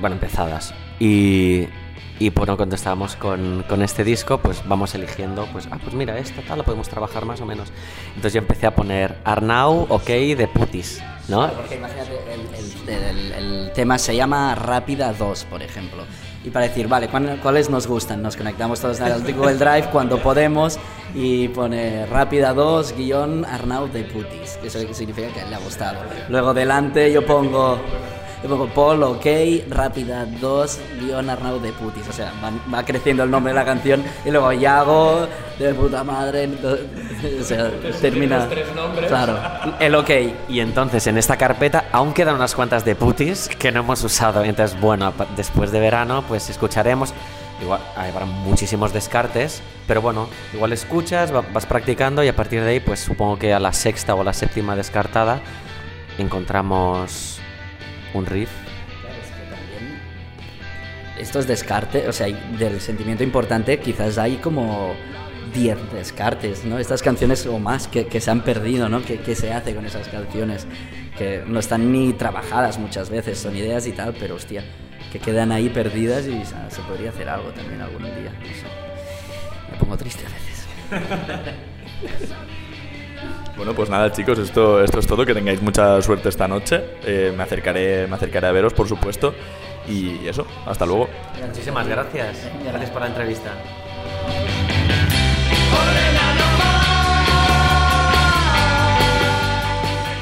Bueno, empezadas. Y, y bueno, cuando estábamos con, con este disco, pues vamos eligiendo, pues, ah, pues mira, esta tal, la podemos trabajar más o menos. Entonces yo empecé a poner Arnau, ok, de putis, ¿no? Porque imagínate, el, el- el- el tema se llama Rápida 2, por ejemplo. Y para decir, vale, ¿cuál- ¿cuáles nos gustan? Nos conectamos todos al Google Drive cuando podemos y pone Rápida 2 guion Arnau de Putis. Eso significa que le ha gustado. Luego delante yo pongo, pongo Paul, ok, Rápida 2 guion Arnau de Putis. O sea, va, va creciendo el nombre de la canción y luego Yago de puta madre. O sea, termina. tres nombres. Claro, el ok. Y entonces en esta carpeta aún quedan unas cuantas de putis que no hemos usado. Entonces, bueno, después de verano, pues escucharemos. Igual habrá muchísimos descartes, pero bueno, igual escuchas, va- vas practicando y a partir de ahí, pues supongo que a la sexta o a la séptima descartada encontramos un riff. estos descartes, o sea, hay- del sentimiento importante, quizás hay como 10 descartes, ¿no? Estas canciones o más que, que se han perdido, ¿no? ¿Qué, qué se hace con esas canciones? Que no están ni trabajadas muchas veces, son ideas y tal, pero hostia, que quedan ahí perdidas y se, se podría hacer algo también algún día. no sé. Me pongo triste a veces. Bueno, pues nada, chicos, esto, esto es todo. Que tengáis mucha suerte esta noche. Eh, me, acercaré, me acercaré a veros, por supuesto. Y eso, hasta luego. Muchísimas gracias. Gracias por la entrevista.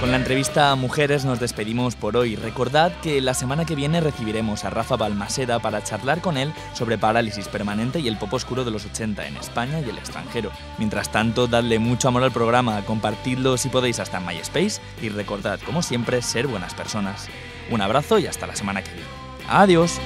Con la entrevista a Mujeres nos despedimos por hoy. Recordad que la semana que viene recibiremos a Rafa Balmaseda para charlar con él sobre parálisis permanente y el pop oscuro de los 80 en España y el extranjero. Mientras tanto, dadle mucho amor al programa, compartidlo si podéis hasta en MySpace y recordad, como siempre, ser buenas personas. Un abrazo y hasta la semana que viene. Adiós.